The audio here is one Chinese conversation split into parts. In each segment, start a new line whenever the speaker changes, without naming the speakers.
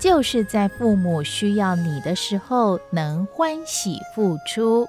就是在父母需要你的时候，能欢喜付出。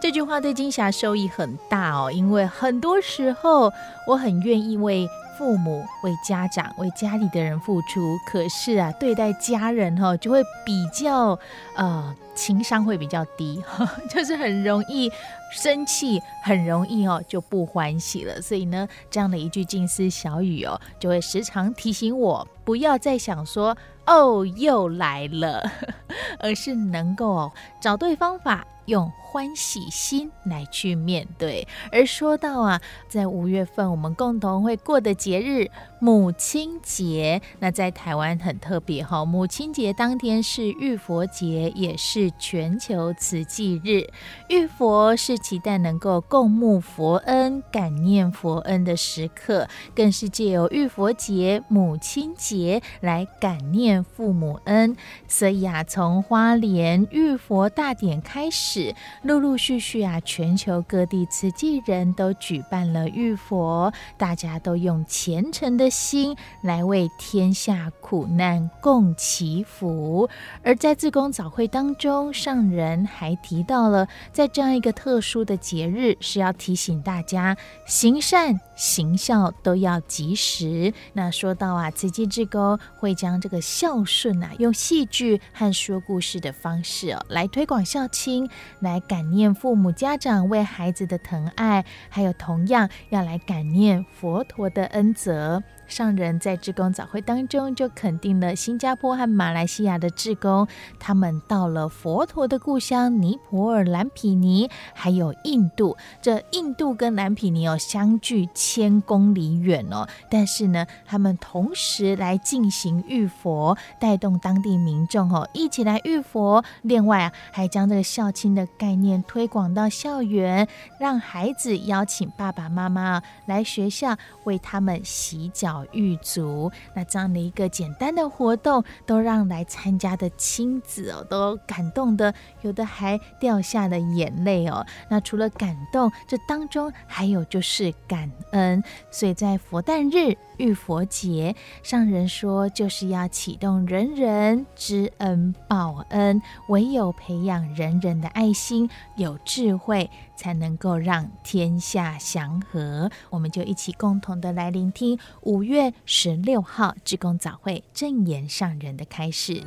这句话对金霞收益很大哦，因为很多时候我很愿意为父母、为家长、为家里的人付出，可是啊，对待家人哈、哦，就会比较呃情商会比较低，就是很容易生气，很容易哦就不欢喜了。所以呢，这样的一句近思小语哦，就会时常提醒我，不要再想说。哦，又来了，而是能够找对方法，用欢喜心来去面对。而说到啊，在五月份我们共同会过的节日母亲节，那在台湾很特别哈。母亲节当天是浴佛节，也是全球慈济日。浴佛是期待能够共沐佛恩、感念佛恩的时刻，更是借由浴佛节、母亲节来感念父母恩。所以啊，从花莲浴佛大典开始，陆陆续续啊，全球各地慈济人都举办了浴佛，大家都用虔诚的心来为天下苦难共祈福，而在自公早会当中，上人还提到了，在这样一个特殊的节日，是要提醒大家行善行孝都要及时。那说到啊，慈济志工会将这个孝顺啊，用戏剧和说故事的方式哦，来推广孝亲，来感念父母家长为孩子的疼爱，还有同样要来感念佛陀的恩泽。上人在志工早会当中就肯定了新加坡和马来西亚的志工，他们到了佛陀的故乡尼泊尔蓝毗尼，还有印度。这印度跟蓝毗尼哦相距千公里远哦，但是呢，他们同时来进行浴佛，带动当地民众哦一起来浴佛。另外啊，还将这个孝亲的概念推广到校园，让孩子邀请爸爸妈妈来学校为他们洗脚。玉足，那这样的一个简单的活动，都让来参加的亲子哦，都感动的，有的还掉下了眼泪哦。那除了感动，这当中还有就是感恩。所以在佛诞日浴佛节，上人说，就是要启动人人知恩报恩，唯有培养人人的爱心，有智慧，才能够让天下祥和。我们就一起共同的来聆听五月十六号志工早会正言上人的开示。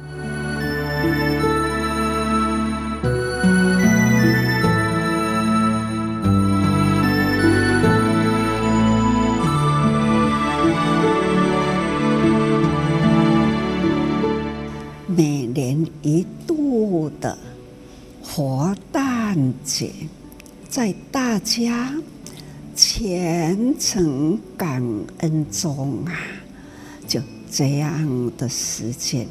家虔诚感恩中啊，就这样的时间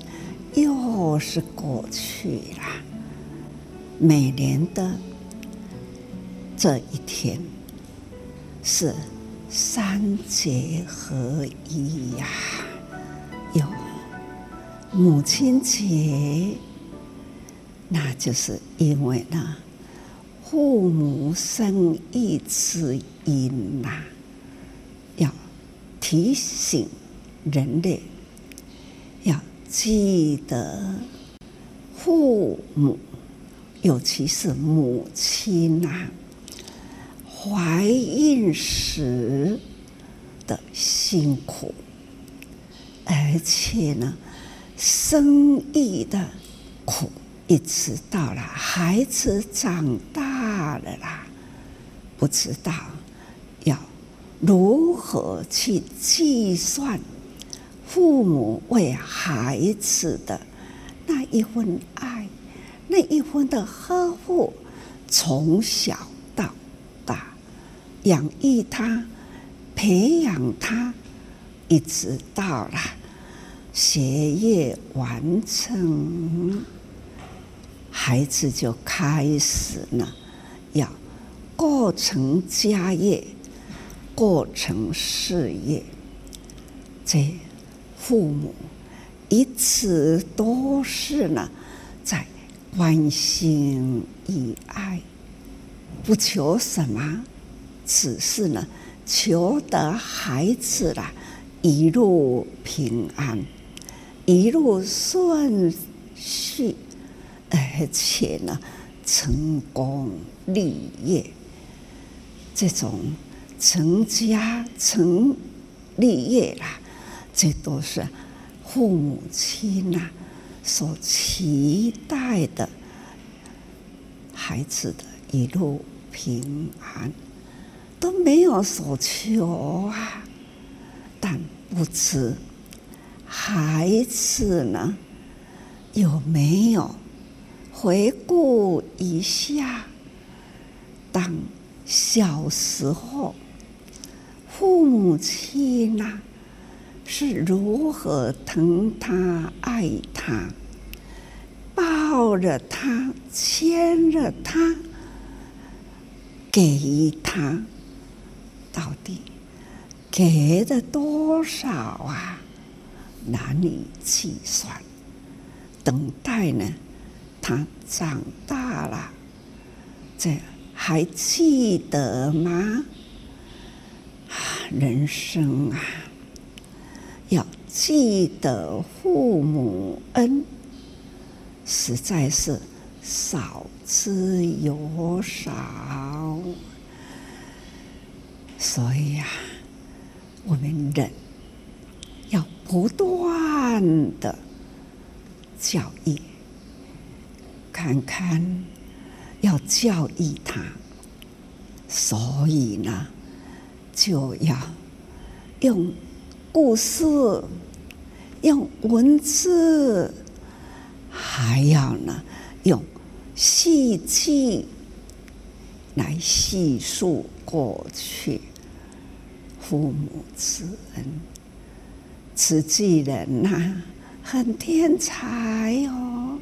又是过去了。每年的这一天是三节合一呀，有母亲节，那就是因为呢。父母生育之因呐，要提醒人类要记得父母，尤其是母亲呐，怀孕时的辛苦，而且呢，生育的苦，一直到了孩子长大了啦，不知道要如何去计算父母为孩子的那一份爱，那一份的呵护，从小到大养育他，培养他，一直到了学业完成，孩子就开始了过成家业，过成事业。这父母一直都是呢，在关心与爱，不求什么，只是呢。求得孩子啦，一路平安，一路顺遂，而且呢，成功立业。这种成家成立业啦，这都是父母亲呐所期待的，孩子的一路平安。都没有所求啊，但不知孩子呢，有没有回顾一下，当小时候父母亲呐是如何疼他、爱他、抱着他、牵着他、给他。到底给了多少啊？难以计算。等待呢，他长大了，这还记得吗？人生啊，要记得父母恩，实在是少之又少。所以呀，我们人要不断的教育，看看要教育他，所以呢，就要用故事、用文字，还要呢用戏剧来叙述过去。父母之恩，慈济人呐、很天才哦。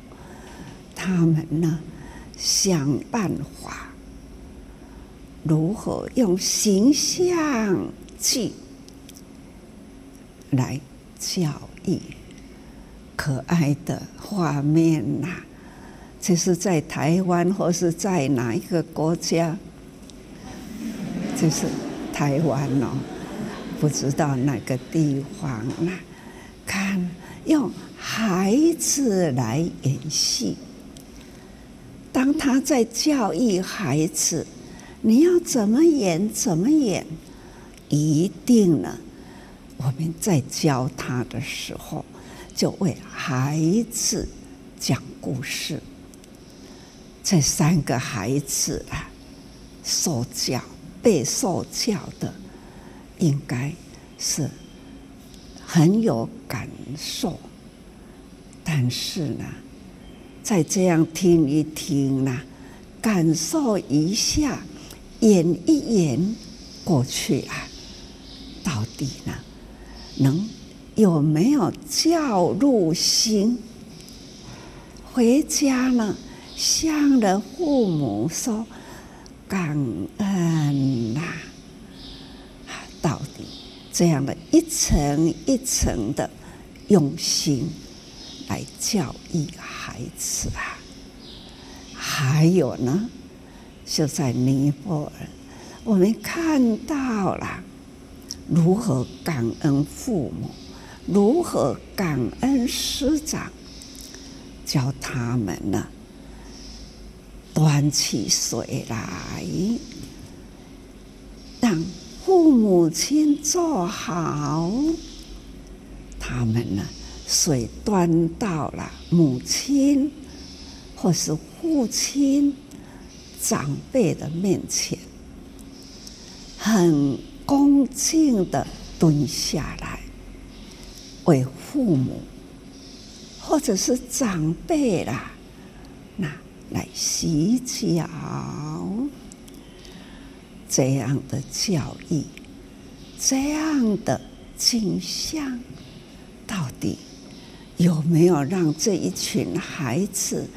他们呢，想办法如何用形象去来教育可爱的画面呐、啊。这是在台湾或是在哪一个国家？这是台湾哦。不知道哪个地方呢？看，用孩子来演戏。当他在教育孩子，你要怎么演怎么演，一定呢？我们在教他的时候，就为孩子讲故事。这三个孩子啊，受教被受教的。应该是很有感受，但是呢，再这样听一听呢，感受一下，演一演过去啊，到底呢，能有没有教入心？回家呢，向着父母说感恩呐。到底这样的一层一层的用心来教育孩子啊，还有呢，就在尼泊尔，我们看到了如何感恩父母，如何感恩师长，教他们呢端起水来，让。父母亲坐好，他们呢，水端到了母亲或是父亲、长辈的面前，很恭敬的蹲下来，为父母或者是长辈啦，那来洗脚，这样的教育，这样的景象，到底有没有让这一群孩子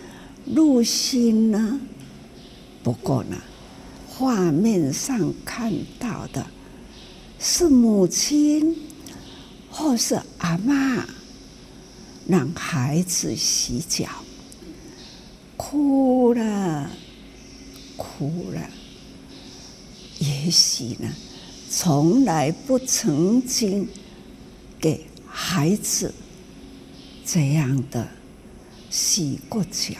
入心呢？不过呢，画面上看到的是母亲或是阿妈让孩子洗脚，哭了，哭了。也许呢，从来不曾经给孩子这样的洗过脚。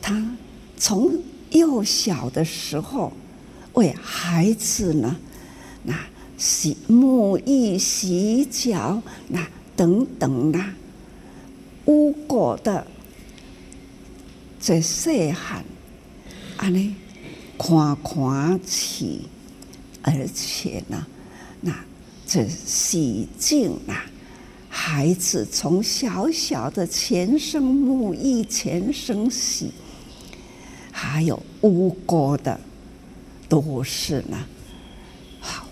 他从幼小的时候为孩子呢，那洗沐浴、洗脚，那等等啊，污过的这细汉，安尼。夸夸起，而且呢，那这洗净啊，孩子从小小的前生沐浴、前生洗，还有污过的，都是呢，好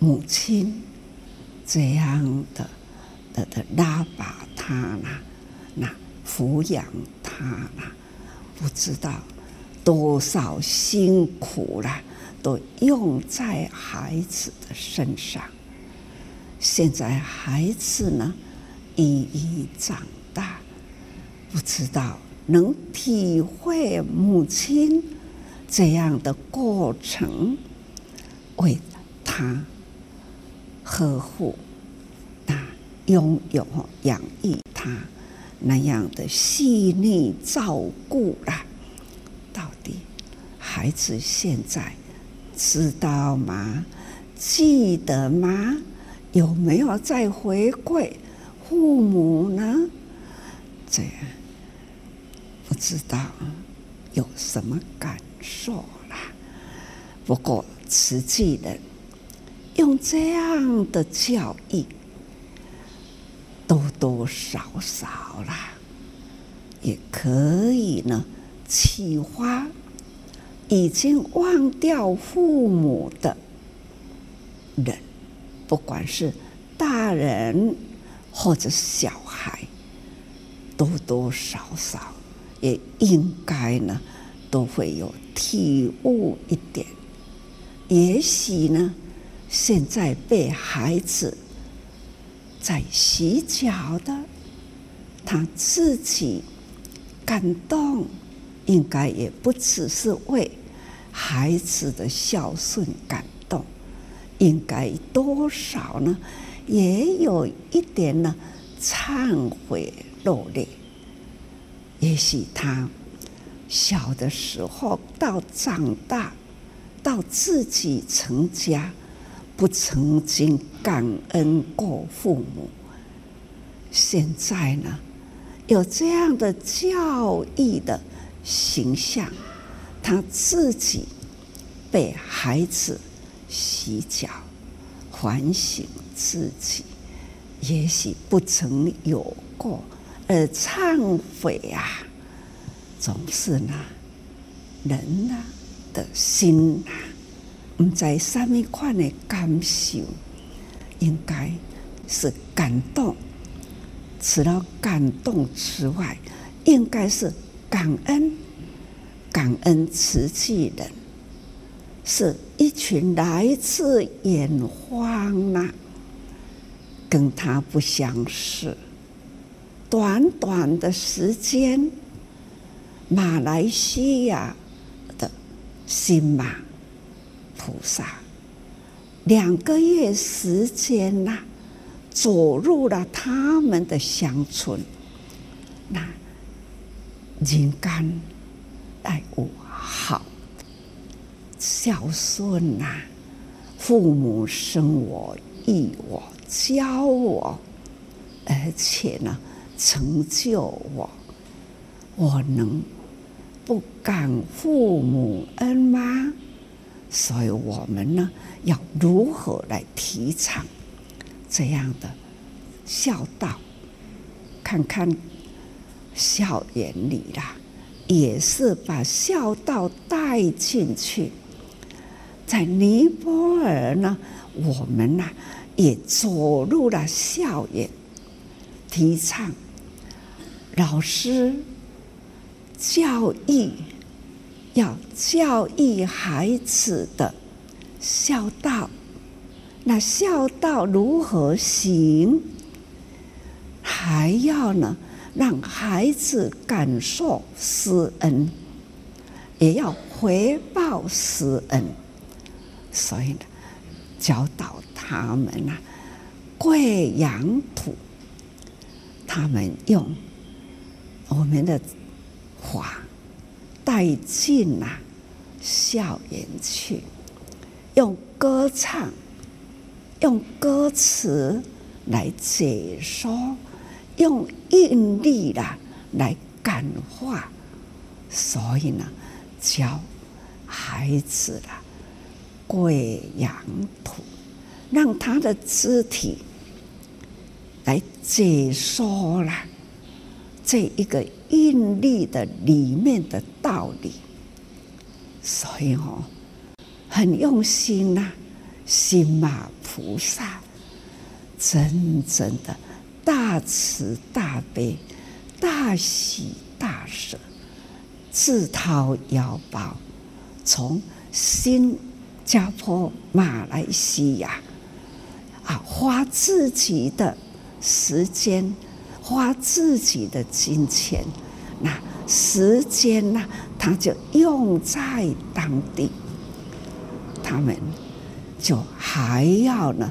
母亲这样的的的拉拔他呢，那抚养他呢，不知道。多少辛苦了，都用在孩子的身上。现在孩子呢，一一长大，不知道能体会母亲这样的过程，为他呵护、那拥有、养育他那样的细腻照顾了。到底孩子现在知道吗？记得吗？有没有再回馈父母呢？这样不知道有什么感受啦。不过实际的用这样的教育，多多少少啦，也可以呢。启发已经忘掉父母的人，不管是大人或者小孩，多多少少也应该呢，都会有体悟一点。也许呢，现在被孩子在洗脚的，他自己感动。应该也不只是为孩子的孝顺感，应该多少呢？也有一点呢，忏悔落泪。也许他小的时候到长大，到自己成家，不曾经感恩过父母。现在呢，有这样的教育的。形象，他自己被孩子洗脚，反省自己，也许不曾有过，而忏悔啊，总是呢，人呐的心呐，唔在什么款的感受，应该是感动。除了感动之外，应该是。感恩，感恩慈济人，是一群来自远方呐，跟他不相识。短短的时间，马来西亚的新马菩萨，两个月时间呐，走入了他们的乡村，那。人间爱我好，孝顺呐，父母生我育我教我，而且呢，成就我，我能不感父母恩吗？所以我们呢，要如何来提倡这样的孝道？看看校园里啦，也是把孝道带进去。在尼泊尔呢，我们呢也走入了校园，提倡老师教育。要教育孩子的孝道，那孝道如何行？还要呢，让孩子感受师恩，也要回报师恩。所以呢，教导他们呐，贵阳土，他们用我们的话。带进呐校园去，用歌唱、用歌词来解说，用韵律啦来感化，所以呢，教孩子啦贵养土，让他的肢体来解说啦这一个。印力的里面的道理，所以哦，很用心呐、心马菩萨真正的大慈大悲、大喜大舍，自掏腰包，从心加坡、马来西亚啊，花自己的时间。花自己的金钱，那时间呢？他就用在当地。他们就还要呢，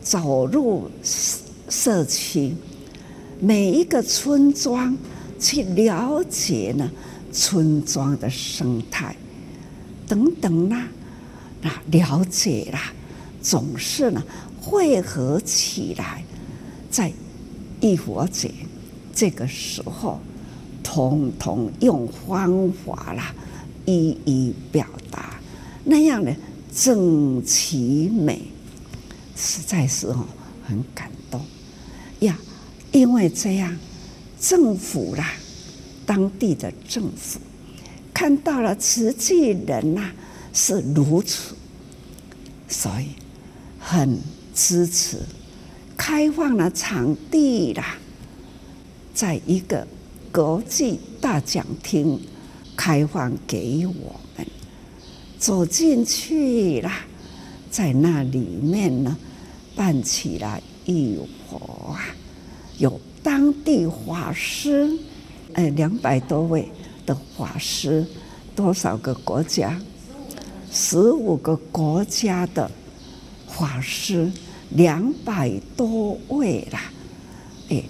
走入社区，每一个村庄去了解呢村庄的生态等等啦，啊了解啦，总是呢汇合起来，在。一佛节这个时候，统统用方法啦，一一表达，那样的整齐美，实在是哦很感动呀。因为这样，政府啦，当地的政府看到了慈济人呐是如此，所以很支持。开放了场地啦，在一个国际大讲厅开放给我们走进去啦，在那里面呢，办起了浴佛啊，有当地法师，呃，两百多位的法师，多少个国家？十五个国家的法师。两百多位啦，哎，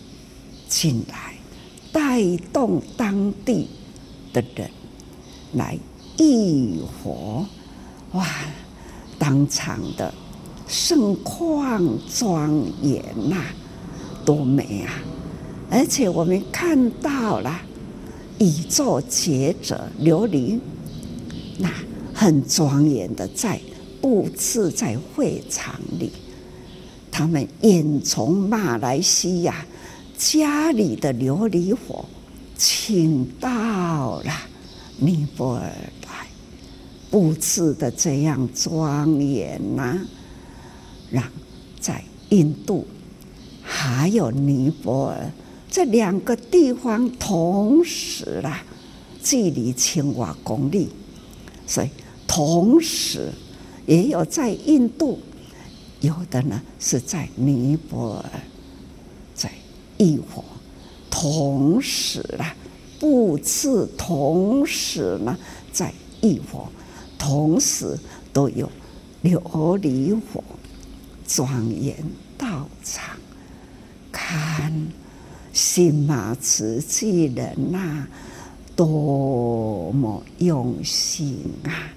进来带动当地的人来浴佛，哇，当场的盛况庄严呐，多美啊！而且我们看到了宇宙觉者琉璃，那很庄严的在布置在会场里。他们也从马来西亚家里的琉璃火，请到了尼泊尔来，布置的这样庄严呐，让在印度还有尼泊尔这两个地方同时啦，距离千瓦公里，所以同时也有在印度。有的呢是在尼泊尔，在异国，同时啦，布置，同时呢在异国，同时都有琉璃佛，庄严道场，看新马慈济人呐、多么用心啊！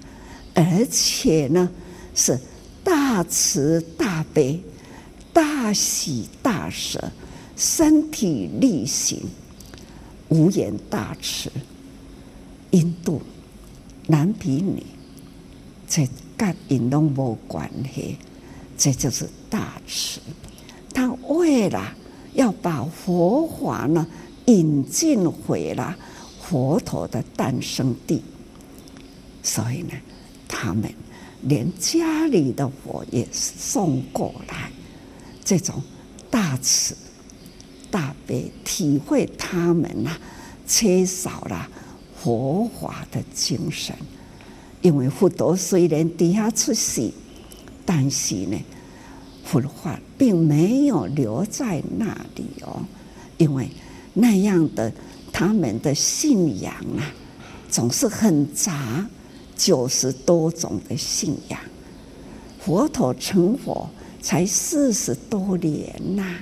而且呢是。大慈大悲，大喜大舍，身体力行，无言大慈，印度男比女，这跟因拢无关系，这就是大慈。他为了要把佛法呢引进回了佛陀的诞生地，所以呢，他们连家里的佛也送过来，这种大慈。大悲体会他们呐，缺少了佛法的精神，因为佛陀虽然底下出世，但是呢，佛法并没有留在那里哦，因为那样的他们的信仰啊，总是很杂，九十多种的信仰，佛陀成佛才四十多年呐。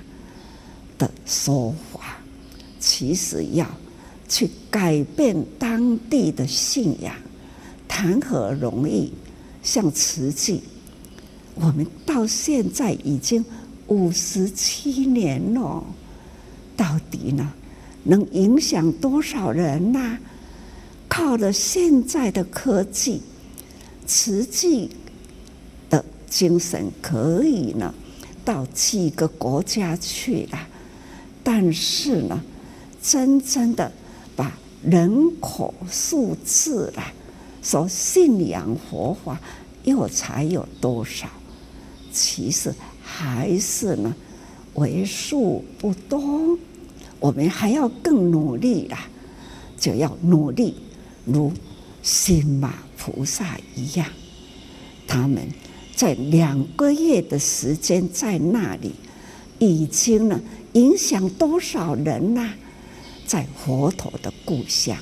的说法，其实要去改变当地的信仰，谈何容易？像慈济，我们到现在已经五十七年了，到底呢，能影响多少人呢？靠了现在的科技，实际的精神可以呢，到几个国家去了。但是呢，真正的把人口数字啦，说信仰佛法又才有多少？其实还是呢，为数不多。我们还要更努力啦，就要努力如心马菩萨一样，他们在两个月的时间在那里已经呢。影响多少人呐、在佛陀的故乡，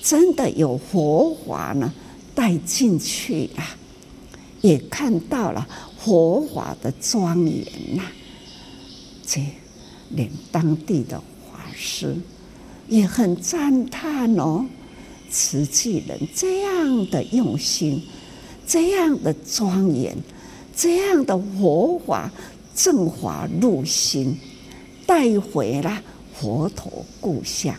真的有佛法呢，带进去啊，也看到了佛法的庄严呐。这连当地的法师也很赞叹哦，慈济人这样的用心，这样的庄严，这样的佛法正法入心。带回了佛陀故乡，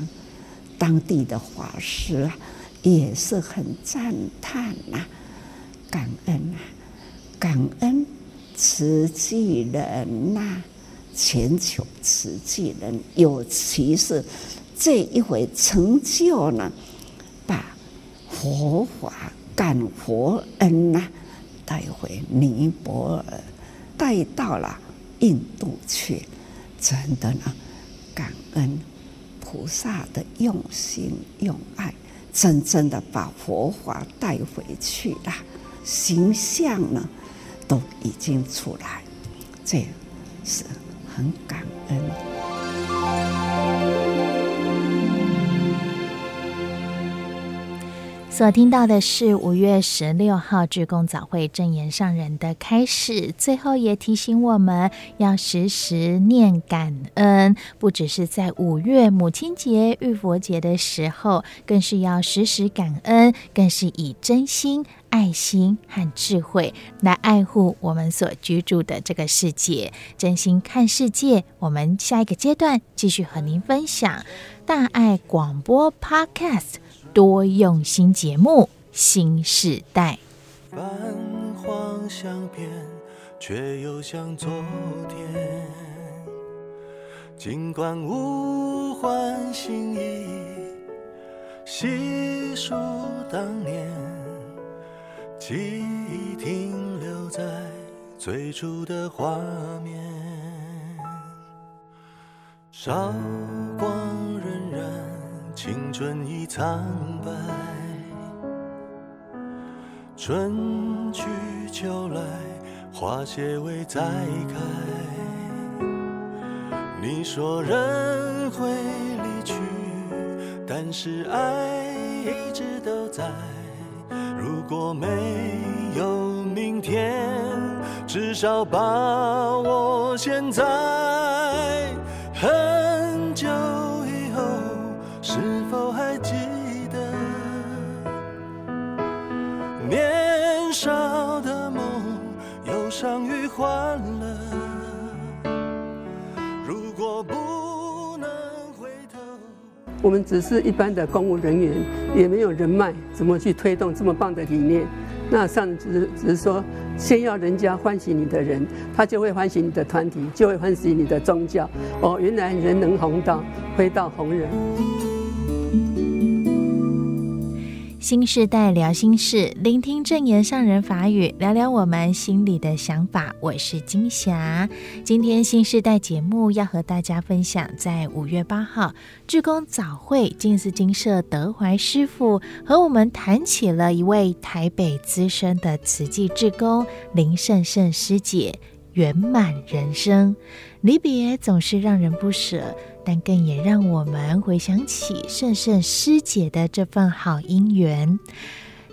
当地的法师啊，也是很赞叹呐，感恩呐，感恩慈济人呐，全球慈济人，尤其是这一回成就呢，佛法感佛恩呐，带回尼泊尔，带到了印度去。真的呢，感恩菩萨的用心用爱，真正的把佛法带回去了，形象呢都已经出来，这是很感恩。
所听到的是五月十六号志工早会证言上人的开始，最后也提醒我们要时时念感恩，不只是在五月母亲节、浴佛节的时候，更是要时时感恩，更是以真心、爱心和智慧来爱护我们所居住的这个世界。真心看世界，我们下一个阶段继续和您分享大爱广播 Podcast。多用心节目，新时代。
泛黄相片，却又像昨天。尽管物换星移，细数当年，记忆停留在最初的画面。韶光荏苒。青春已苍白，春去秋来，花谢未再开。你说人会离去，但是爱一直都在。如果没有明天，至少把握现在。很
我们只是一般的公务人员，也没有人脉，怎么去推动这么棒的理念？那上只是只是说，先要人家欢喜你的人，他就会欢喜你的团体，就会欢喜你的宗教。哦，原来人能弘道，非道弘人。
新世代聊心事，聆听证言上人法语，聊聊我们心里的想法。我是金霞。今天新世代节目要和大家分享，在五月八号志工早会，静思精舍德怀师傅和我们谈起了一位台北资深的慈济志工林胜胜师姐圆满人生。离别总是让人不舍。但更也让我们回想起圣圣师姐的这份好姻缘。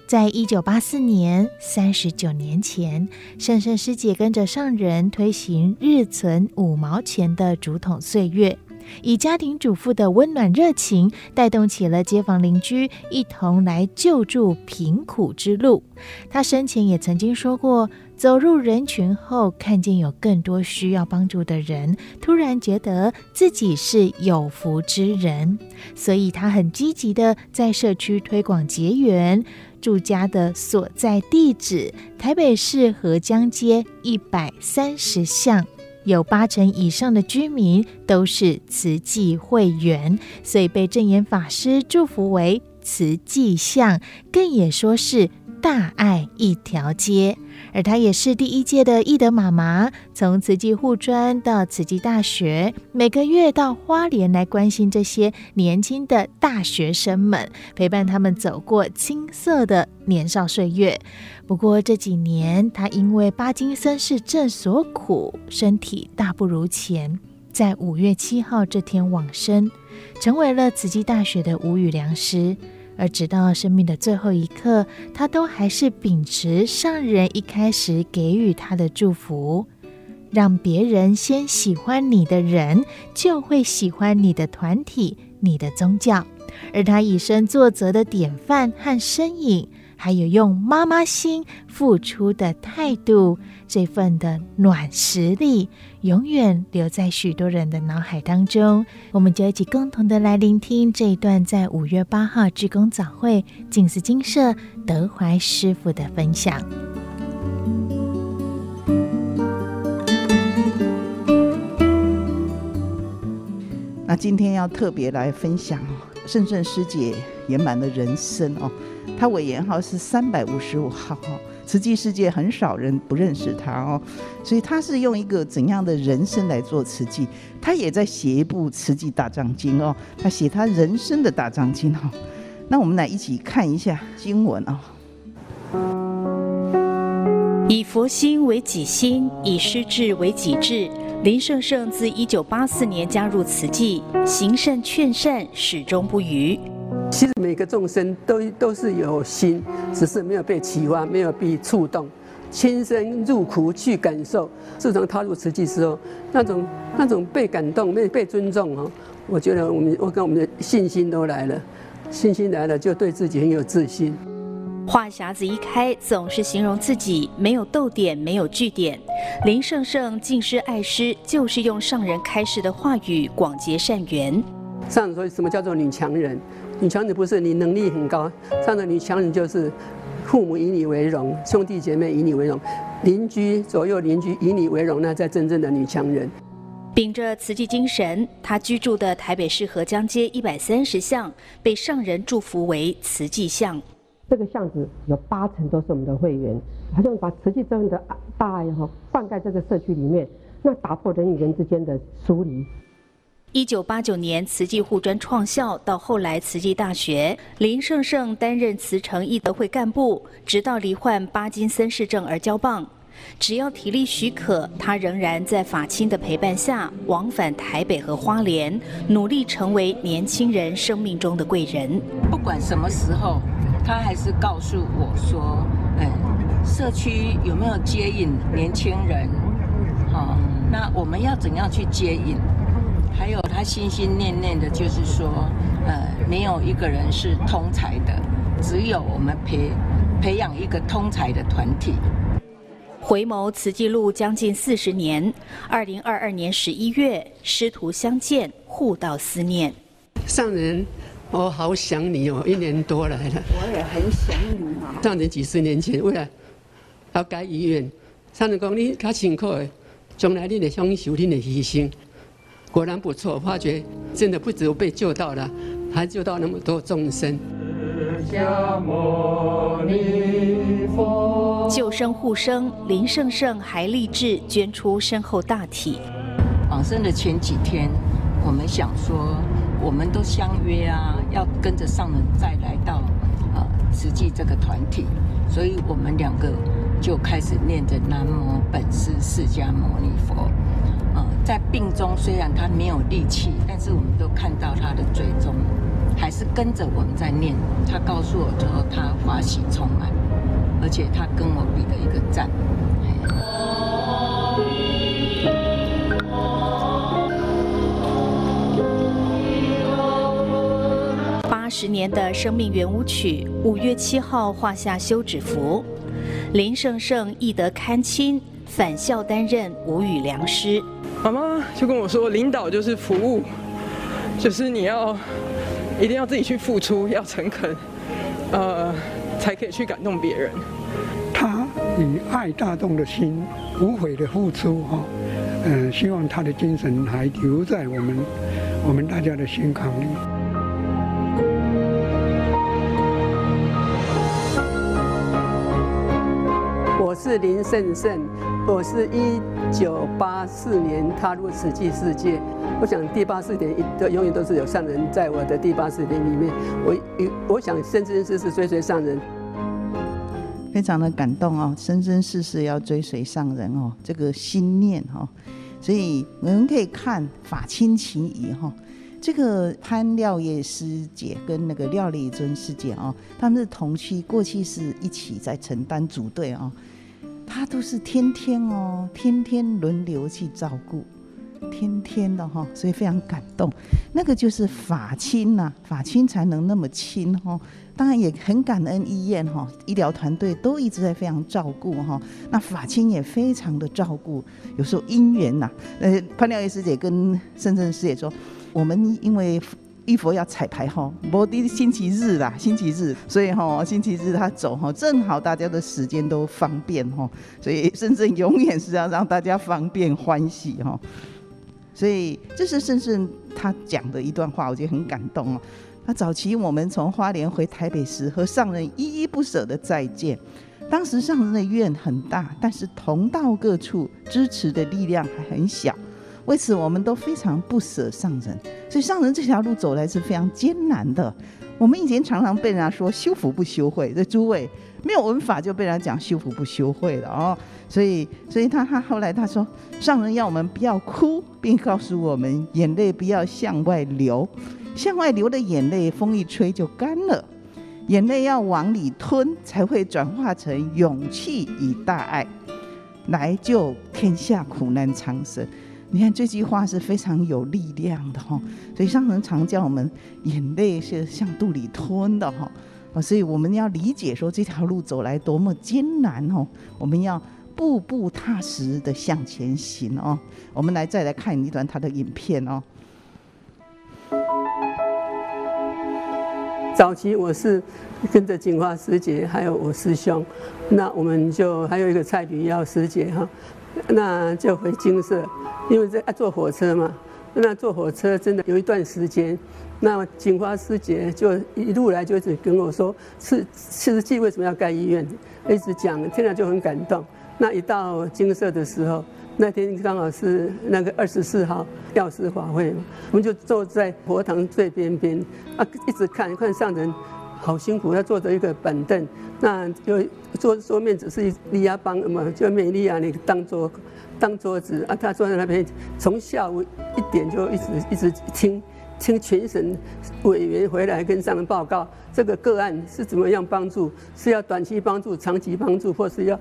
在一九八四年，三十九年前，圣圣师姐跟着上人推行日存五毛钱的竹筒岁月，以家庭主妇的温暖热情，带动起了街坊邻居一同来救助贫苦之路。她生前也曾经说过。走入人群后，看见有更多需要帮助的人，突然觉得自己是有福之人，所以他很积极地在社区推广结缘。住家的所在地址：台北市河江街一百三十巷，有八成以上的居民都是慈济会员，所以被证严法师祝福为慈济巷，更也说是大爱一条街。而她也是第一届的义德妈妈，从慈济护专到慈济大学，每个月到花莲来关心这些年轻的大学生们，陪伴他们走过青涩的年少岁月。不过这几年，她因为巴金森氏症所苦，身体大不如前，在五月七号这天往生，成为了慈济大学的无语良师。而直到生命的最后一刻，他都还是秉持上人一开始给予他的祝福：让别人先喜欢你的人，就会喜欢你的团体、你的宗教。而他以身作则的典范和身影。还有用妈妈心付出的态度，这份的暖实力，永远留在许多人的脑海当中。我们就一起共同的来聆听这一段，在五月八号志工早会静思精舍德怀师傅的分享。
那今天要特别来分享胜胜师姐圆满的人生哦。他委员号是三百五十五号，慈济世界很少人不认识他哦，所以他是用一个怎样的人生来做慈济？他也在写一部《慈济大藏经》哦，他写他人生的大藏经哈。那我们来一起看一下经文啊。
以佛心为己心，以师志为己志。林胜胜自一九八四年加入慈济，行善劝善，始终不渝。
其实每个众生都都是有心，只是没有被启发，没有被触动，亲身入苦去感受。自从踏入慈济之后，那种那种被感动、被被尊重哦，我觉得我们我跟我们的信心都来了，信心来了就对自己很有自信。
话匣子一开，总是形容自己没有逗点，没有句点。林胜胜敬师爱师，就是用上人开示的话语广结善缘。
上人说什么叫做女强人？女强人不是你能力很高，这样的女强人就是父母以你为荣，兄弟姐妹以你为荣，邻居左右邻居以你为荣，那才真正的女强人。
秉着慈济精神，她居住的台北市河江街一百三十巷被上人祝福为慈济巷。
这个巷子有八成都是我们的会员，好像把慈济这样的大爱哈灌溉在这个社区里面，那打破人与人之间的疏离。
一九八九年，慈济护专创校，到后来慈济大学，林胜胜担任慈诚义德会干部，直到罹患巴金森氏症而交棒。只要体力许可，他仍然在法亲的陪伴下，往返台北和花莲，努力成为年轻人生命中的贵人。
不管什么时候，他还是告诉我说：“嗯，社区有没有接引年轻人？好，那我们要怎样去接引？”还有他心心念念的，就是说，呃，没有一个人是通才的，只有我们培培养一个通才的团体。
回眸慈济路将近四十年，二零二二年十一月，师徒相见，互道思念。
上人，我好想你哦，一年多来了。
我也很想你啊。
上人几十年前为了要盖医院，上人讲你较辛苦的，将来你得享受你的牺牲。果然不错，发觉真的不只有被救到了，还救到那么多众生。
救生护生林胜胜还立志捐出身后大体。
往生的前几天，我们想说，我们都相约啊，要跟着上人再来到呃慈济这个团体，所以我们两个就开始念着南无本师释迦牟尼佛。在病中，虽然他没有力气，但是我们都看到他的追踪，还是跟着我们在念。他告诉我之后，他欢喜充满，而且他跟我比了一个赞。
八十年的生命圆舞曲，五月七号画下休止符。林胜胜毅德堪亲，返校担任吴语良师。
妈妈就跟我说，领导就是服务，就是你要一定要自己去付出，要诚恳，呃，才可以去感动别人。
他以爱大众的心，无悔的付出哈，嗯、呃，希望他的精神还留在我们我们大家的心坎里。
我是林胜胜，我是一九八四年踏入慈济世界。我想第八四点都永远都是有上人在我的第八四点里面。我我想生生世世追随上人，
非常的感动哦，生生世世要追随上人哦，这个心念哦。所以我们可以看法亲情谊哈，这个潘廖叶师姐跟那个廖丽尊师姐哦，他们是同期，过去是一起在承担组队哦。他都是天天哦，天天轮流去照顾，天天的哈，所以非常感动。那个就是法亲呐，法亲才能那么亲哈。当然也很感恩医院哈，医疗团队都一直在非常照顾哈。那法亲也非常的照顾，有时候姻缘呐，呃，潘廖叶师姐跟深圳师姐说，我们因为。衣服要彩排哈，摩的星期日啦，星期日，所以哈，星期日他走哈，正好大家的时间都方便哈，所以胜胜永远是要让大家方便欢喜哈，所以这是胜胜他讲的一段话，我觉得很感动哦。他早期我们从花莲回台北时，和上人依依不舍的再见，当时上人的愿很大，但是同道各处支持的力量还很小。为此，我们都非常不舍上人，所以上人这条路走来是非常艰难的。我们以前常常被人家说修福不修慧，这诸位没有文法就被人家讲修福不修慧了哦。所以，所以他他后来他说，上人要我们不要哭，并告诉我们眼泪不要向外流，向外流的眼泪风一吹就干了，眼泪要往里吞，才会转化成勇气与大爱，来救天下苦难苍生。你看这句话是非常有力量的哈，所以上人常叫我们眼泪是向肚里吞的哈，啊，所以我们要理解说这条路走来多么艰难哦，我们要步步踏实的向前行哦。我们来再来看一段他的影片哦。
早期我是跟着锦华师姐还有我师兄，那我们就还有一个蔡炳耀师姐哈，那就回金色。因为在坐火车嘛，那坐火车真的有一段时间，那警花师姐就一路来就一直跟我说，是慈济为什么要盖医院，一直讲，听了就很感动。那一到金色的时候，那天刚好是那个二十四号药师法会嘛，我们就坐在佛堂最边边啊，一直看看上人好辛苦，要坐着一个板凳，那就桌桌面只是一利亚邦嘛，就美利亚那个当桌。当桌子啊，他坐在那边，从下午一点就一直一直听，听全省委员回来跟上人报告，这个个案是怎么样帮助，是要短期帮助、长期帮助，或是要，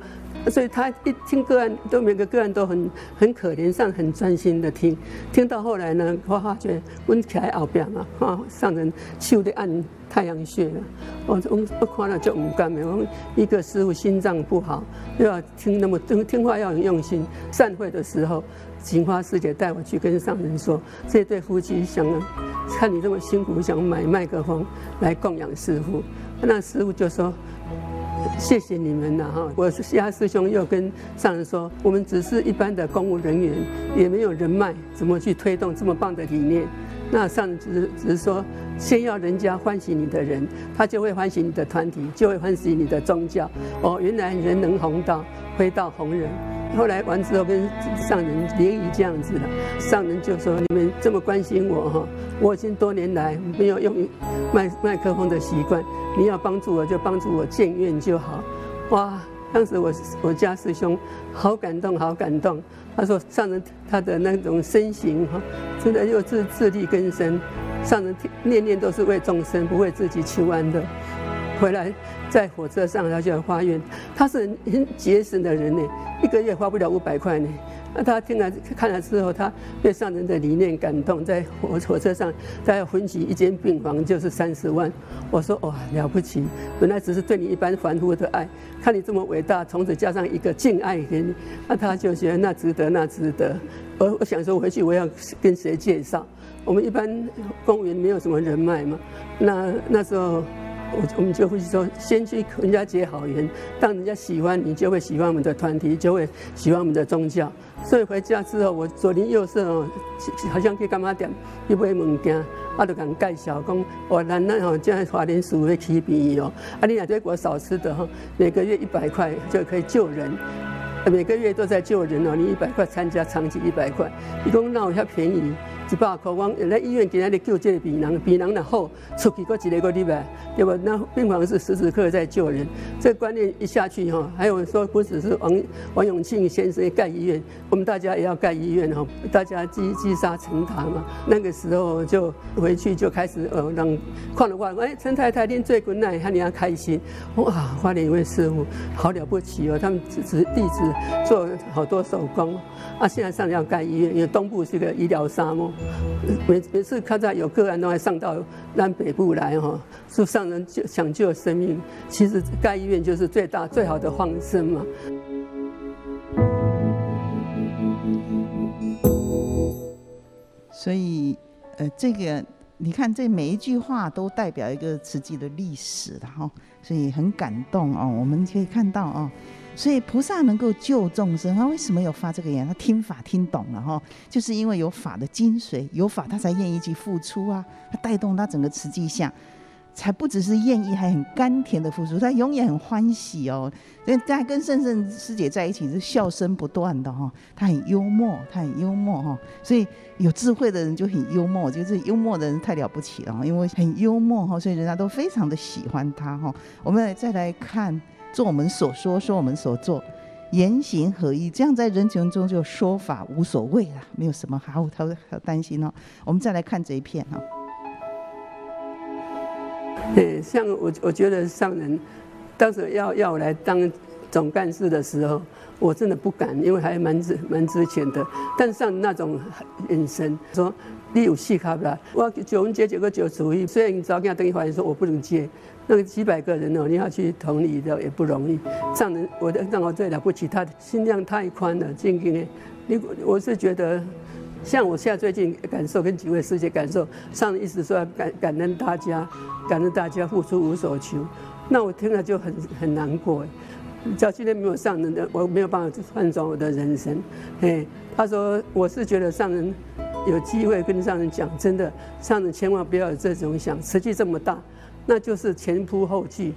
所以他一听个案，都每个个案都很很可怜，上很专心的听，听到后来呢，我发觉温起来后边嘛，啊，上人手的按。太阳穴了，我我不看了就唔甘的。我一个师傅心脏不好，又要听那么听听话要很用心。散会的时候，锦花师姐带我去跟上人说，这对夫妻想看你这么辛苦，想买麦克风来供养师傅。那师傅就说。谢谢你们了哈！我是其他师兄又跟上人说，我们只是一般的公务人员，也没有人脉，怎么去推动这么棒的理念？那上人只是只是说，先要人家欢喜你的人，他就会欢喜你的团体，就会欢喜你的宗教。哦，原来人能红到，飞到红人。后来完之后跟上人联谊这样子的，上人就说：你们这么关心我哈，我已经多年来没有用麦麦克风的习惯。你要帮助我，就帮助我建院就好。哇！当时我我家师兄好感动，好感动。他说上人他的那种身形哈，真的又自自力更生。上人念念都是为众生，不为自己求安乐。回来在火车上他就要发愿，他是很节省的人呢，一个月花不了五百块呢。那他听了看了之后，他被上人的理念感动，在火火车上，他要分期一间病房就是三十万。我说哇，了不起！本来只是对你一般凡夫的爱，看你这么伟大，从此加上一个敬爱给你，那他就觉得那值得，那值得。我我想说回去我要跟谁介绍？我们一般公务员没有什么人脉嘛。那那时候。我我们就会说，先去人家结好缘，当人家喜欢你，就会喜欢我们的团体，就会喜欢我们的宗教。所以回家之后，我左邻右舍哦，好像去柑仔店去买物件，啊，就跟介绍讲，哦，咱那吼，现在花莲市会起便宜哦，啊，你若对我少吃的哈，每个月一百块就可以救人，每个月都在救人哦，你一百块参加长期一百块，你讲那我较便宜。一百块，我来医院今天来救这个病人，病人然后出去，过几个个礼拜，对吧？那病房是时时刻刻在救人，这个观念一下去哈，还有说不只是王王永庆先生盖医院，我们大家也要盖医院哈，大家积积沙成塔嘛。那个时候就回去就开始呃让看了话，哎，陈太太您最困难，看你要开心哇！花莲一位师傅好了不起哦，他们只是弟子做好多手工啊。现在上要盖医院，因为东部是个医疗沙漠。每每次看到有个案都会上到南北部来哈，是上人救抢救生命。其实盖医院就是最大最好的放生嘛。
所以，呃，这个你看，这每一句话都代表一个慈济的历史的哈，所以很感动哦。我们可以看到哦。所以菩萨能够救众生，他为什么有发这个愿？他听法听懂了哈，就是因为有法的精髓，有法他才愿意去付出啊，他带动他整个慈济相，才不只是愿意，还很甘甜的付出，他永远很欢喜哦。跟在跟圣圣师姐在一起是笑声不断的哈，他很幽默，他很幽默哈，所以有智慧的人就很幽默，就是幽默的人太了不起了，因为很幽默哈，所以人家都非常的喜欢他哈。我们再来看。做我们所说，说我们所做，言行合一，这样在人群中就说法无所谓了，没有什么好好好担心哦。我们再来看这一片哈。
对，像我我觉得上人当时要要我来当总干事的时候，我真的不敢，因为还蛮值蛮值钱的。但上那种眼神说。你有戏卡不啦？我九文接九个九主意，虽然你早跟他等于发言说我不能接，那个几百个人哦，你要去同理的也不容易。上人，我的让我最了不起，他的心量太宽了，静静的。你我是觉得，像我现在最近感受跟几位师姐感受，上人意思说要感感恩大家，感恩大家付出无所求，那我听了就很很难过。只要今天没有上人的，我没有办法去换转我的人生。嘿，他说我是觉得上人。有机会跟上人讲，真的，上人千万不要有这种想，实际这么大，那就是前仆后继。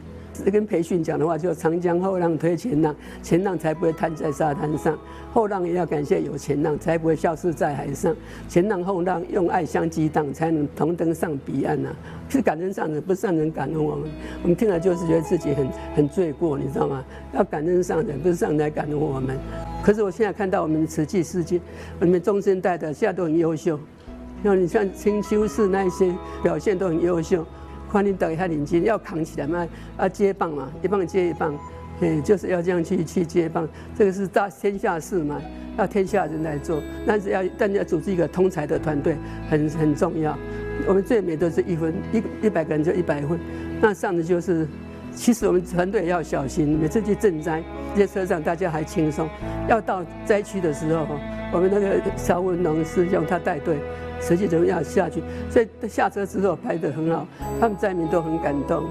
跟培训讲的话，就长江后浪推前浪，前浪才不会瘫在沙滩上，后浪也要感谢有前浪，才不会消失在海上。前浪后浪用爱相激荡，才能同登上彼岸呐、啊。是感恩上人，不是上人感恩我们。我们听了就是觉得自己很很罪过，你知道吗？要感恩上人，不是上人来感恩我们。可是我现在看到我们慈济世界，我们中生代的现在都很优秀，像你像清修寺那一些表现都很优秀。欢迎等一下领巾要扛起来嘛，啊接棒嘛，一棒接一棒，嗯，就是要这样去去接棒。这个是大天下事嘛，要天下人来做，但是要但要组织一个通才的团队，很很重要。我们最美都是一分一一百个人就一百分，那上的就是其实我们团队要小心，每次去赈灾，这些车上大家还轻松，要到灾区的时候，我们那个萧文龙师兄他带队，实际怎么样下去，所以下车之后拍得很好，他们灾民都很感动，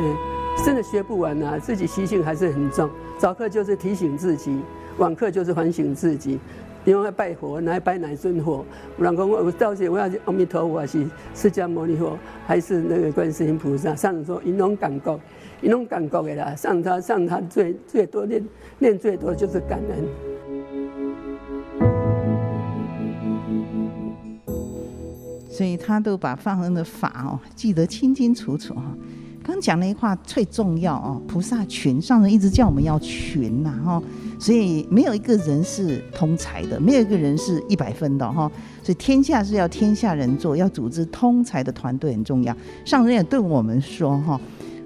嗯，真的学不完啊，自己习性还是很重，早课就是提醒自己，晚课就是反省自己。因为拜佛，来拜哪尊佛？有人讲我，我到底我要阿弥陀佛，还是释迦牟尼佛，还是那个观世音菩萨？上人说，因拢感觉，因拢感觉的啦。上他上他最最多念念最多就是感恩。
所以他都把放生的法哦记得清清楚楚哈。刚讲那一话最重要哦，菩萨群，上人一直叫我们要群呐哈，所以没有一个人是通才的，没有一个人是一百分的哈，所以天下是要天下人做，要组织通才的团队很重要。上人也对我们说哈，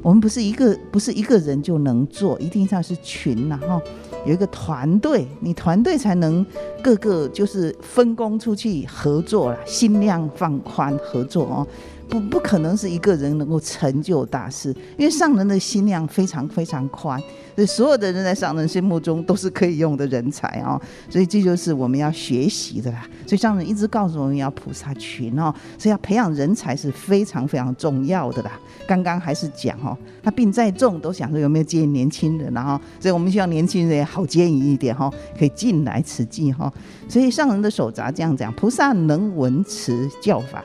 我们不是一个不是一个人就能做，一定要是群呐哈，有一个团队，你团队才能各个就是分工出去合作啦，心量放宽合作哦。不不可能是一个人能够成就大事，因为上人的心量非常非常宽，所以所有的人在上人心目中都是可以用的人才哦，所以这就是我们要学习的啦。所以上人一直告诉我们要菩萨群哦，所以要培养人才是非常非常重要的啦。刚刚还是讲哦，他病再重都想说有没有接引年轻人，然后所以我们希望年轻人也好接引一点哈，可以进来慈济哈。所以上人的手札这样讲，菩萨能闻持教法。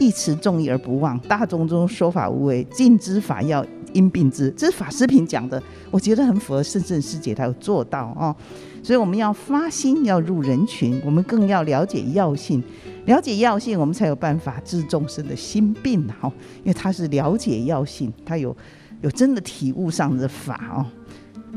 一持众义而不忘，大众中说法无为，尽知法要因病知。这是法师品讲的，我觉得很符合圣圣师姐，她有做到哦。所以我们要发心，要入人群，我们更要了解药性，了解药性，我们才有办法治众生的心病哈。因为他是了解药性，他有有真的体悟上的法哦。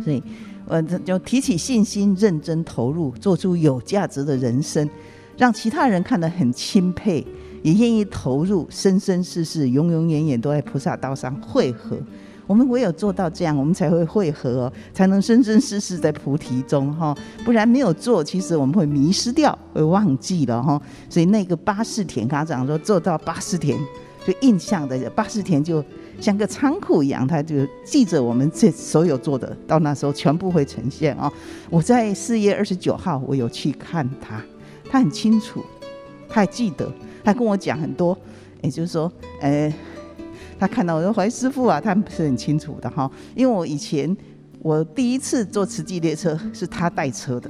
所以，呃，就提起信心，认真投入，做出有价值的人生，让其他人看得很钦佩。也愿意投入，生生世世、永永远远都在菩萨道上汇合。我们唯有做到这样，我们才会汇合，才能生生世世在菩提中哈。不然没有做，其实我们会迷失掉，会忘记了哈。所以那个八士田，他讲说做到八士田，就印象的八士田就像个仓库一样，他就记着我们这所有做的，到那时候全部会呈现哦。我在四月二十九号，我有去看他，他很清楚，他还记得。他跟我讲很多，也就是说，呃，他看到我说怀师傅啊，他不是很清楚的哈。因为我以前我第一次坐慈济列车是他带车的，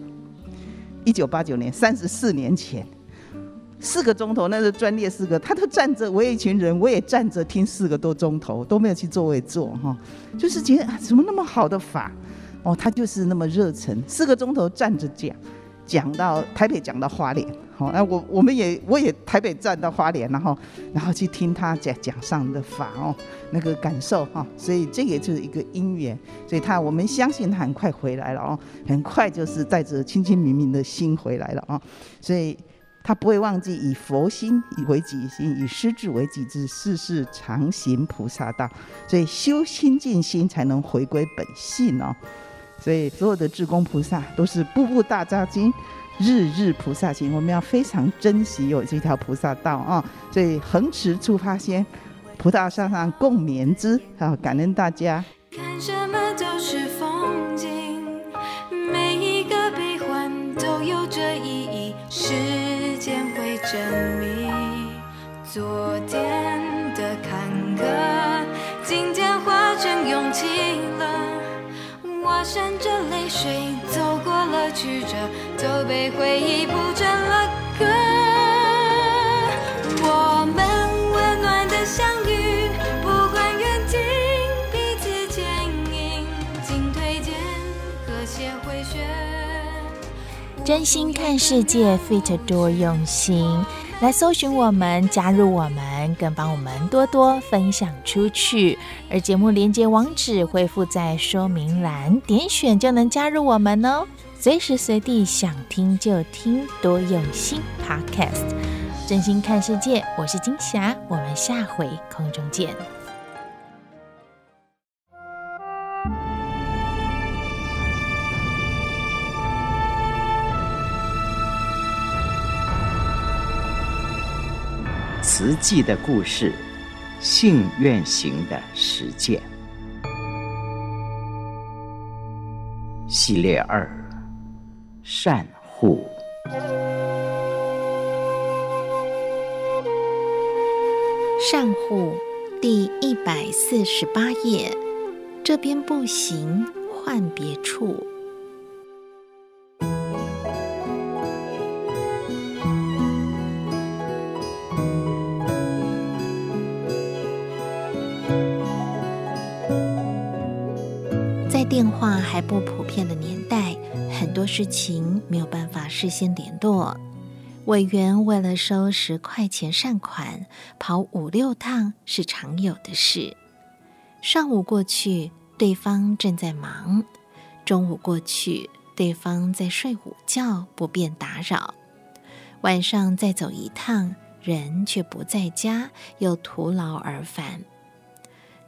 一九八九年，三十四年前，四个钟头，那是专列四个，他都站着，我一群人，我也站着听四个多钟头，都没有去座位坐哈，就是觉得啊，怎么那么好的法？哦，他就是那么热忱，四个钟头站着讲，讲到台北，讲到花莲。好，那我我们也我也台北站到花莲，然后然后去听他讲讲上的法哦，那个感受哈，所以这也就是一个因缘，所以他我们相信他很快回来了哦，很快就是带着清清明明的心回来了啊，所以他不会忘记以佛心以为己心，以师志为己志，世世常行菩萨道，所以修心净心才能回归本性哦，所以所有的志工菩萨都是步步大扎经。日日菩萨行，我们要非常珍惜有这条菩萨道啊！所以恒持出发心，菩萨山上共勉之。好，感恩大家。看什么都是风景，每一个悲欢都有着意义，时间会证明，昨天闪着泪水走过了曲折，都被回忆谱成了歌。我们温暖的相遇，不管远近，彼此牵引，进退间和谐回旋。真心看世界，Fit 多用心。来搜寻我们，加入我们，更帮我们多多分享出去。而节目连接网址恢复在说明栏，点选就能加入我们哦。随时随地想听就听，多用心 Podcast，真心看世界。我是金霞，我们下回空中见。
慈济的故事，信愿行的实践系列二：善护。
善护第一百四十八页，这边不行，换别处。话还不普遍的年代，很多事情没有办法事先联络。委员为了收十块钱善款，跑五六趟是常有的事。上午过去，对方正在忙；中午过去，对方在睡午觉，不便打扰。晚上再走一趟，人却不在家，又徒劳而返。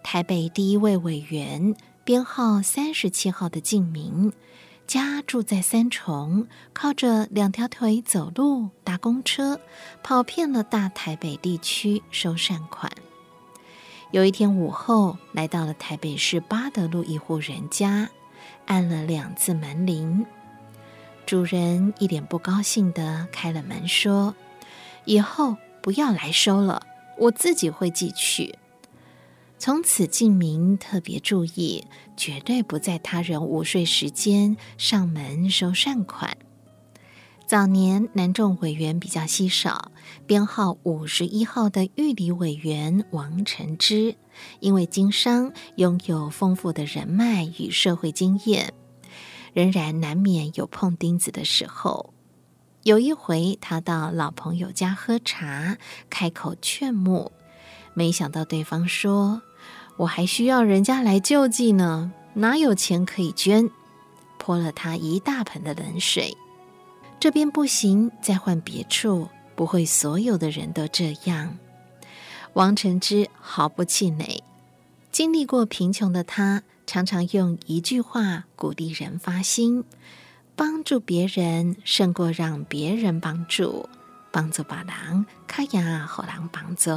台北第一位委员。编号三十七号的静明，家住在三重，靠着两条腿走路、搭公车，跑遍了大台北地区收善款。有一天午后，来到了台北市八德路一户人家，按了两次门铃，主人一脸不高兴地开了门，说：“以后不要来收了，我自己会寄去。”从此，静明特别注意，绝对不在他人午睡时间上门收善款。早年南众委员比较稀少，编号五十一号的玉里委员王成之，因为经商，拥有丰富的人脉与社会经验，仍然难免有碰钉子的时候。有一回，他到老朋友家喝茶，开口劝募，没想到对方说。我还需要人家来救济呢，哪有钱可以捐？泼了他一大盆的冷水。这边不行，再换别处，不会所有的人都这样。王成之毫不气馁，经历过贫穷的他，常常用一句话鼓励人发心，帮助别人胜过让别人帮助，帮助把人，卡呀好人帮助。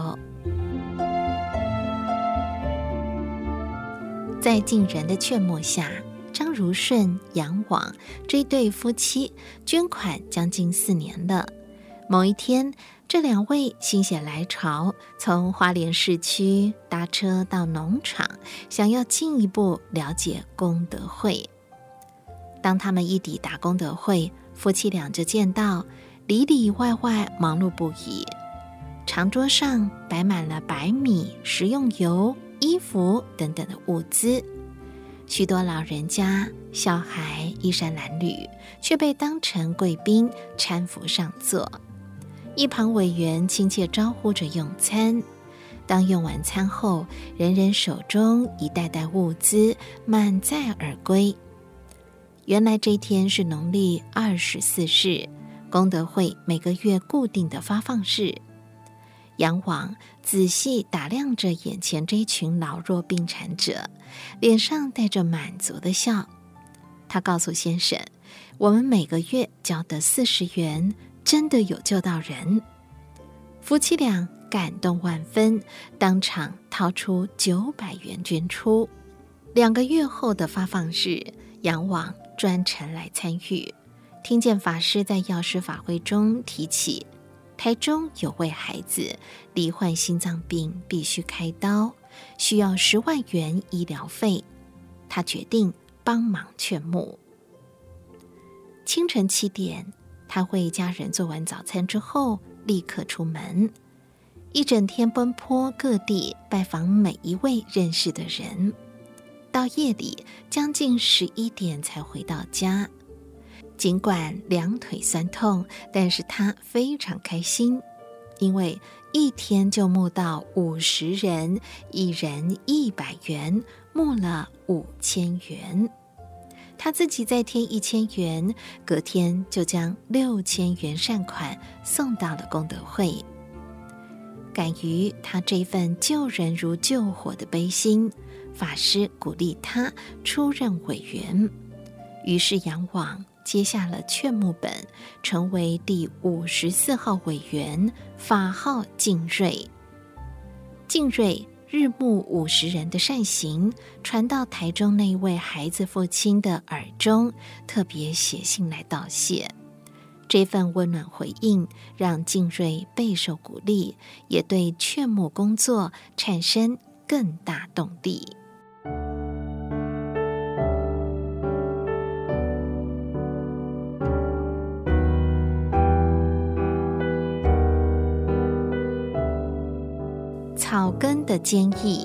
在近人的劝募下，张如顺、杨网这对夫妻捐款将近四年了。某一天，这两位心血来潮，从花莲市区搭车到农场，想要进一步了解功德会。当他们一抵达功德会，夫妻俩就见到里里外外忙碌不已，长桌上摆满了白米、食用油。衣服等等的物资，许多老人家、小孩衣衫褴褛，却被当成贵宾搀扶上座。一旁委员亲切招呼着用餐。当用完餐后，人人手中一袋袋物资满载而归。原来这天是农历二十四日，功德会每个月固定的发放日。杨网仔细打量着眼前这群老弱病残者，脸上带着满足的笑。他告诉先生：“我们每个月交的四十元，真的有救到人。”夫妻俩感动万分，当场掏出九百元捐出。两个月后的发放日，杨网专程来参与，听见法师在药师法会中提起。台中有位孩子罹患心脏病，必须开刀，需要十万元医疗费。他决定帮忙劝募。清晨七点，他为家人做完早餐之后，立刻出门，一整天奔波各地，拜访每一位认识的人。到夜里将近十一点才回到家。尽管两腿酸痛，但是他非常开心，因为一天就募到五十人，一人一百元，募了五千元。他自己再添一千元，隔天就将六千元善款送到了功德会。感于他这份救人如救火的悲心，法师鼓励他出任委员，于是杨网。接下了劝募本，成为第五十四号委员，法号静瑞。静瑞日暮五十人的善行传到台中那位孩子父亲的耳中，特别写信来道谢。这份温暖回应让静瑞备受鼓励，也对劝募工作产生更大动力。草根的坚毅，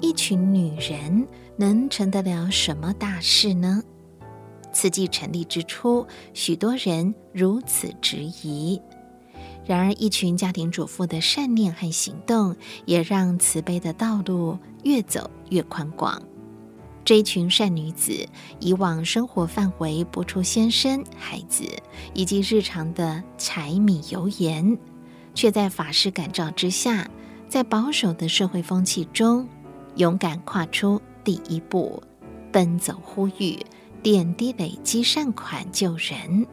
一群女人能成得了什么大事呢？慈济成立之初，许多人如此质疑。然而，一群家庭主妇的善念和行动，也让慈悲的道路越走越宽广。这一群善女子，以往生活范围不出先生、孩子以及日常的柴米油盐，却在法师感召之下，在保守的社会风气中，勇敢跨出第一步，奔走呼吁。点滴累积善款救人，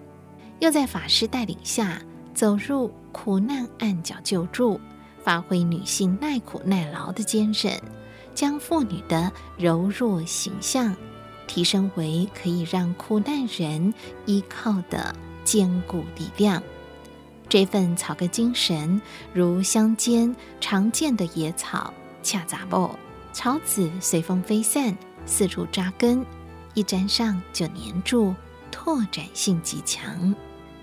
又在法师带领下走入苦难暗角救助，发挥女性耐苦耐劳的坚韧，将妇女的柔弱形象提升为可以让苦难人依靠的坚固力量。这份草根精神，如乡间常见的野草、恰杂木、草籽随风飞散，四处扎根。一沾上就黏住，拓展性极强。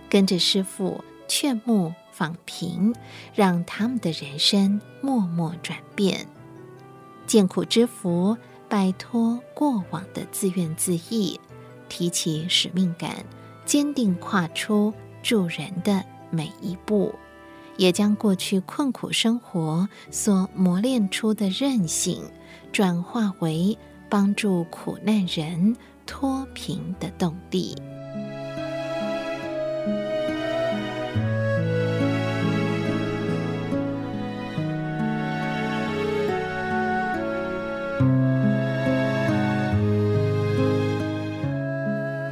跟着师父劝募访贫，让他们的人生默默转变。见苦知福，摆脱过往的自怨自艾，提起使命感，坚定跨出助人的每一步，也将过去困苦生活所磨练出的韧性，转化为。帮助苦难人脱贫的动力。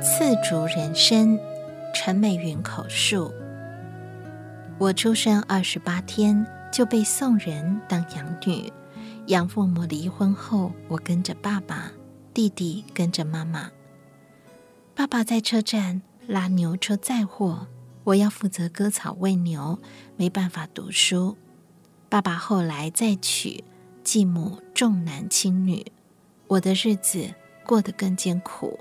次竹人生，陈美云口述：我出生二十八天就被送人当养女。养父母离婚后，我跟着爸爸，弟弟跟着妈妈。爸爸在车站拉牛车载货，我要负责割草喂牛，没办法读书。爸爸后来再娶，继母重男轻女，我的日子过得更艰苦。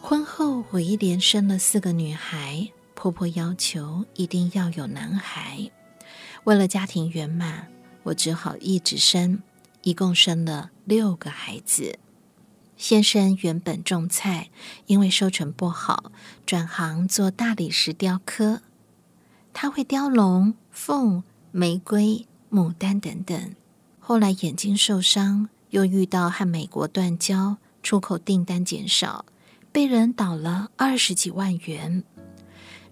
婚后，我一连生了四个女孩，婆婆要求一定要有男孩，为了家庭圆满。我只好一直生，一共生了六个孩子。先生原本种菜，因为收成不好，转行做大理石雕刻。他会雕龙凤、玫瑰、牡丹等等。后来眼睛受伤，又遇到和美国断交，出口订单减少，被人倒了二十几万元，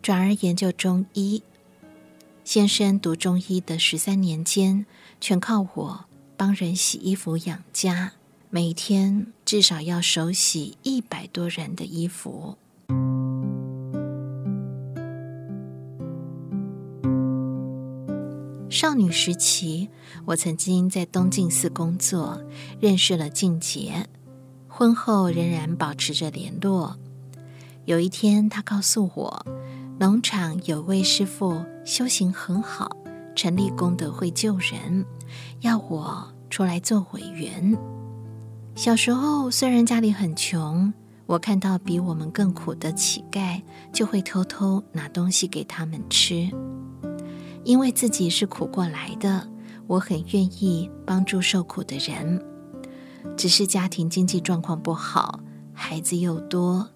转而研究中医。先生读中医的十三年间，全靠我帮人洗衣服养家，每天至少要手洗一百多人的衣服。少女时期，我曾经在东晋寺工作，认识了静姐。婚后仍然保持着联络。有一天，她告诉我，农场有位师傅修行很好。成立功德会救人，要我出来做委员。小时候虽然家里很穷，我看到比我们更苦的乞丐，就会偷偷拿东西给他们吃。因为自己是苦过来的，我很愿意帮助受苦的人。只是家庭经济状况不好，孩子又多，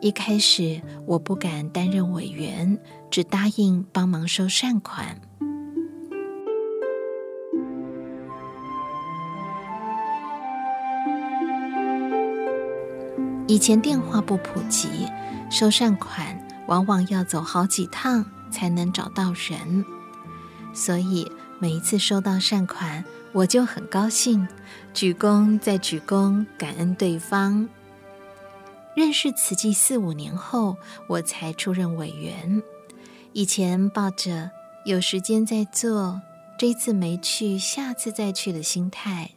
一开始我不敢担任委员，只答应帮忙收善款。以前电话不普及，收善款往往要走好几趟才能找到人，所以每一次收到善款，我就很高兴，鞠躬再鞠躬，感恩对方。认识慈济四五年后，我才出任委员。以前抱着有时间再做，这次没去，下次再去的心态。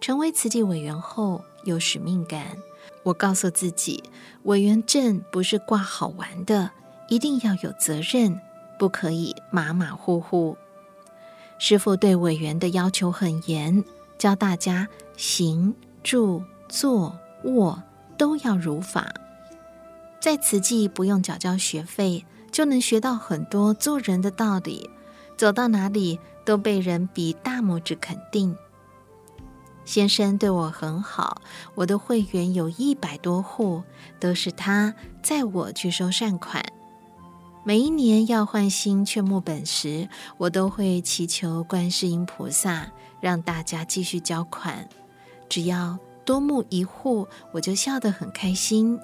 成为慈济委员后，有使命感。我告诉自己，委员证不是挂好玩的，一定要有责任，不可以马马虎虎。师父对委员的要求很严，教大家行、住、坐、卧都要如法。在慈济不用缴交学费，就能学到很多做人的道理。走到哪里都被人比大拇指肯定。先生对我很好，我的会员有一百多户，都是他载我去收善款。每一年要换新劝募本时，我都会祈求观世音菩萨让大家继续交款。只要多募一户，我就笑得很开心；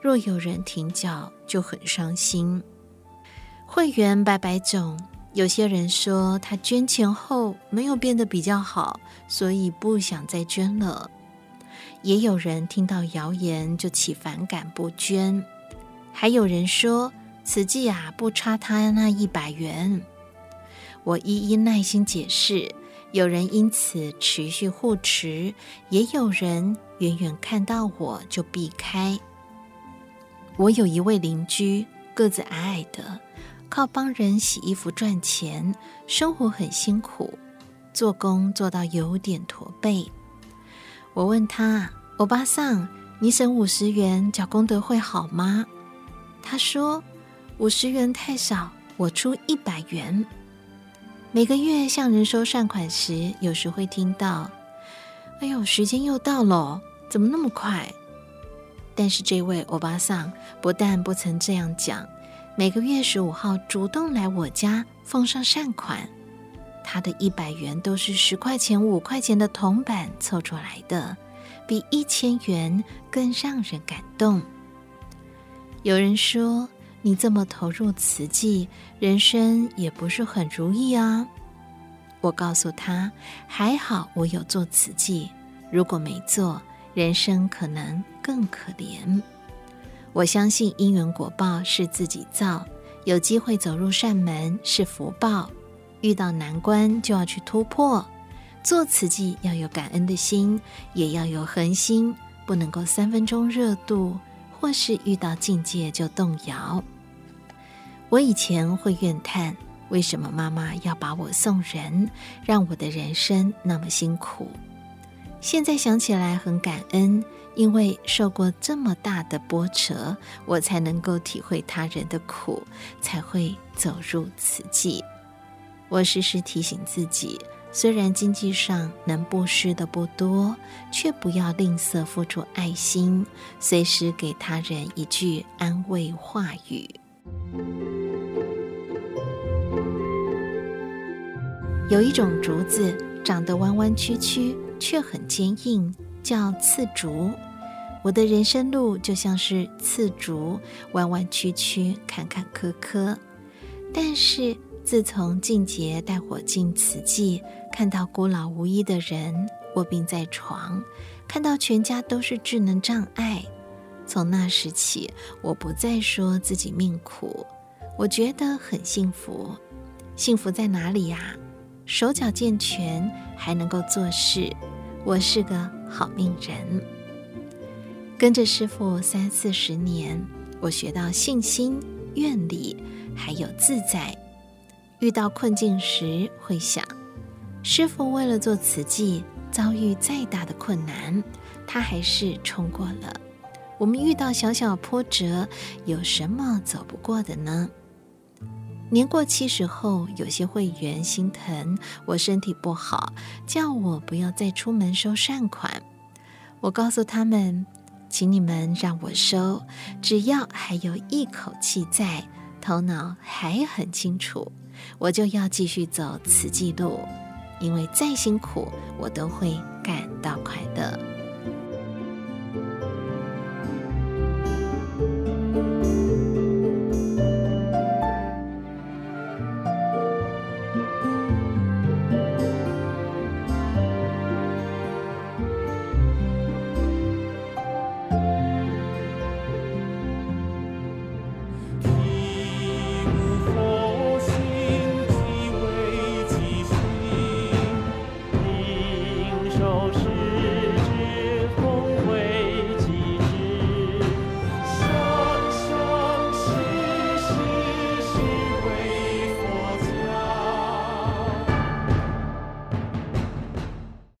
若有人停脚，就很伤心。会员百百种。有些人说他捐钱后没有变得比较好，所以不想再捐了。也有人听到谣言就起反感不捐，还有人说慈济啊不差他那一百元。我一一耐心解释，有人因此持续护持，也有人远远看到我就避开。我有一位邻居，个子矮矮的。靠帮人洗衣服赚钱，生活很辛苦，做工做到有点驼背。我问他：“欧巴桑，你省五十元缴功德会好吗？”他说：“五十元太少，我出一百元。”每个月向人收善款时，有时会听到：“哎呦，时间又到了，怎么那么快？”但是这位欧巴桑不但不曾这样讲。每个月十五号主动来我家奉上善款，他的一百元都是十块钱、五块钱的铜板凑出来的，比一千元更让人感动。有人说，你这么投入慈济，人生也不是很如意啊。我告诉他，还好我有做慈济，如果没做，人生可能更可怜。我相信因缘果报是自己造，有机会走入善门是福报，遇到难关就要去突破。做慈济要有感恩的心，也要有恒心，不能够三分钟热度，或是遇到境界就动摇。我以前会怨叹，为什么妈妈要把我送人，让我的人生那么辛苦？现在想起来很感恩。因为受过这么大的波折，我才能够体会他人的苦，才会走入此际。我时时提醒自己，虽然经济上能布施的不多，却不要吝啬付出爱心，随时给他人一句安慰话语。有一种竹子长得弯弯曲曲，却很坚硬。叫刺竹，我的人生路就像是刺竹，弯弯曲曲，坎坎坷坷。但是自从静杰带我进慈济，看到孤老无依的人卧病在床，看到全家都是智能障碍，从那时起，我不再说自己命苦，我觉得很幸福。幸福在哪里呀？手脚健全，还能够做事。我是个好命人，跟着师父三四十年，我学到信心、愿力，还有自在。遇到困境时，会想，师傅为了做慈济，遭遇再大的困难，他还是冲过了。我们遇到小小波折，有什么走不过的呢？年过七十后，有些会员心疼我身体不好，叫我不要再出门收善款。我告诉他们，请你们让我收，只要还有一口气在，头脑还很清楚，我就要继续走此记录，因为再辛苦，我都会感到快
乐。